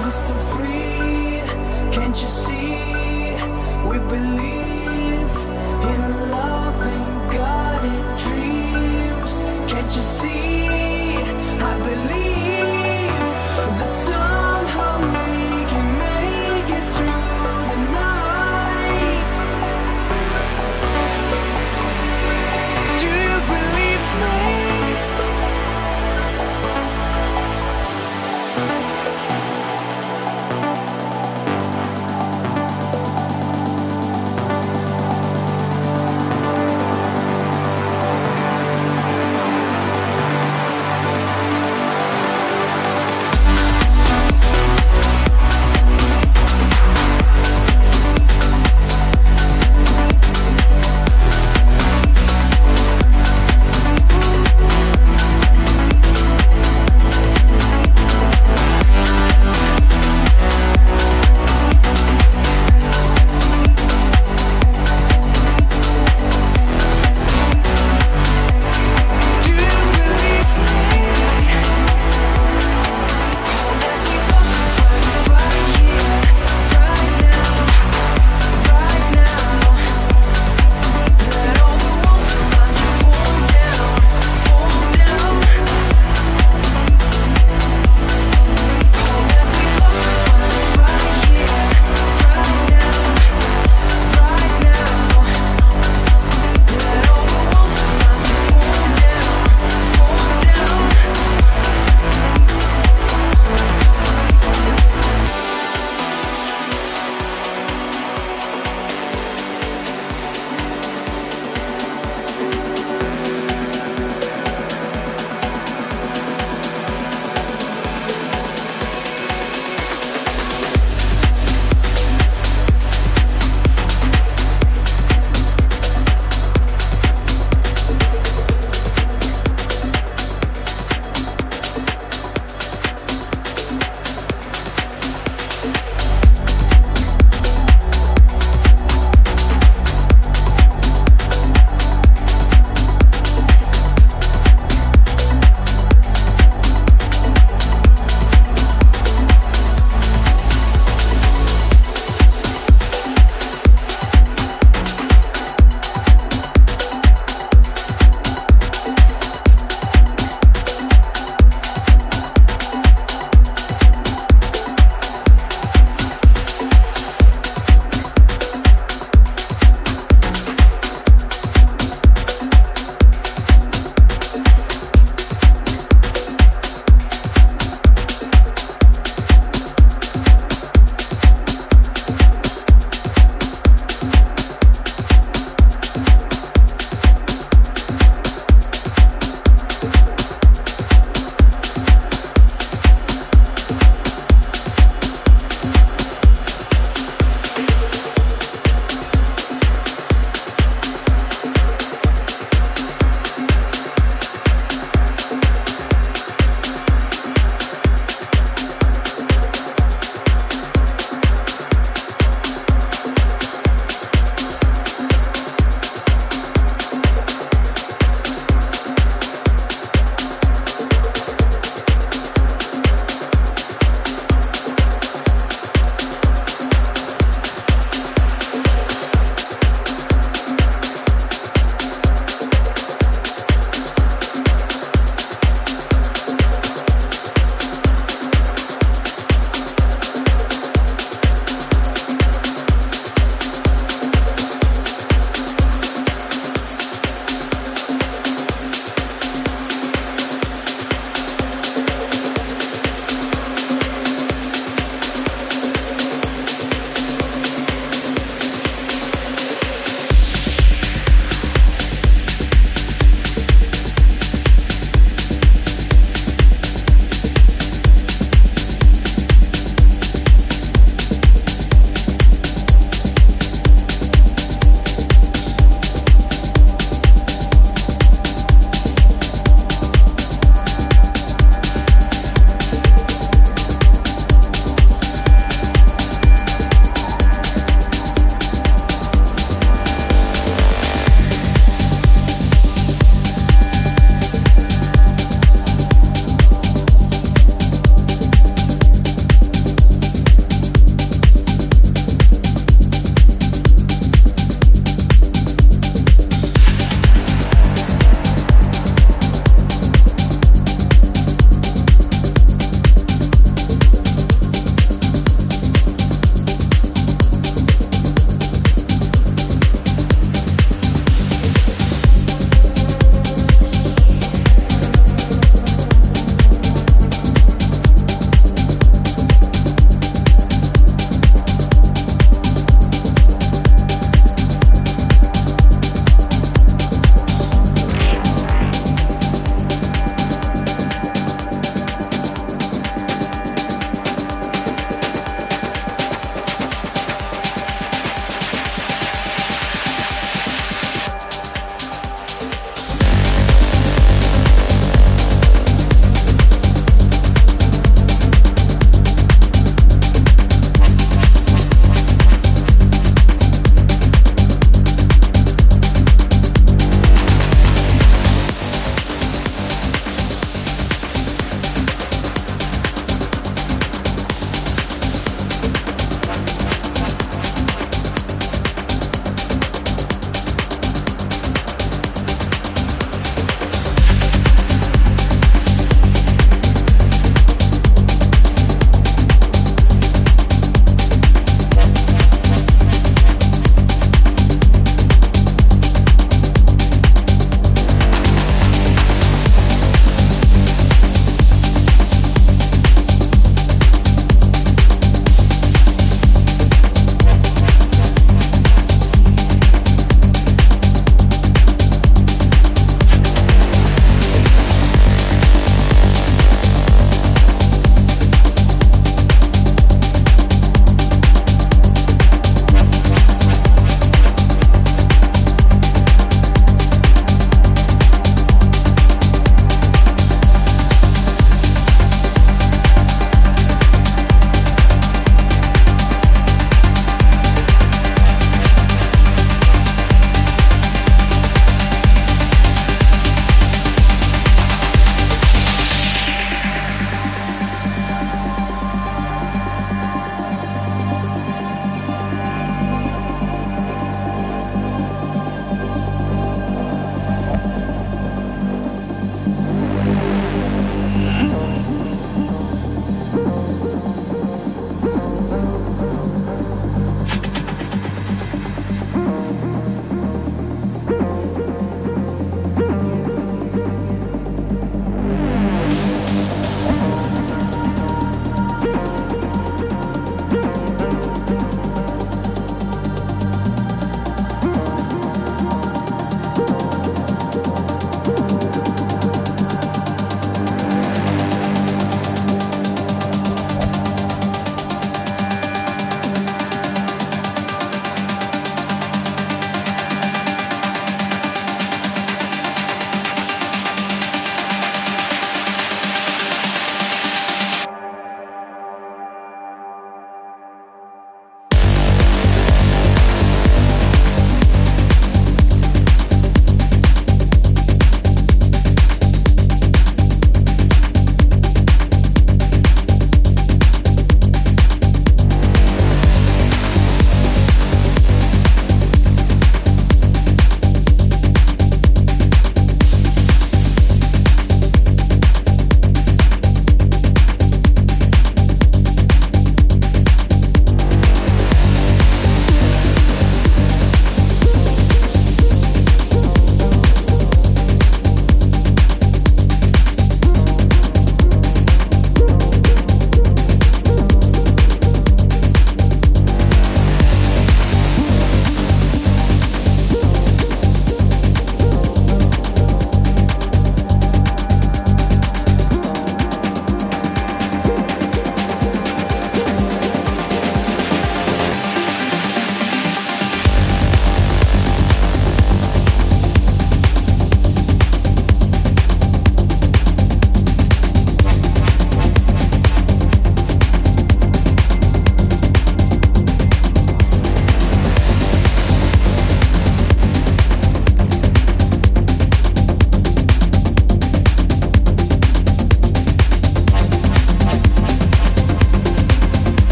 We're to free. Can't you see? We believe in love and God and dreams. Can't you see?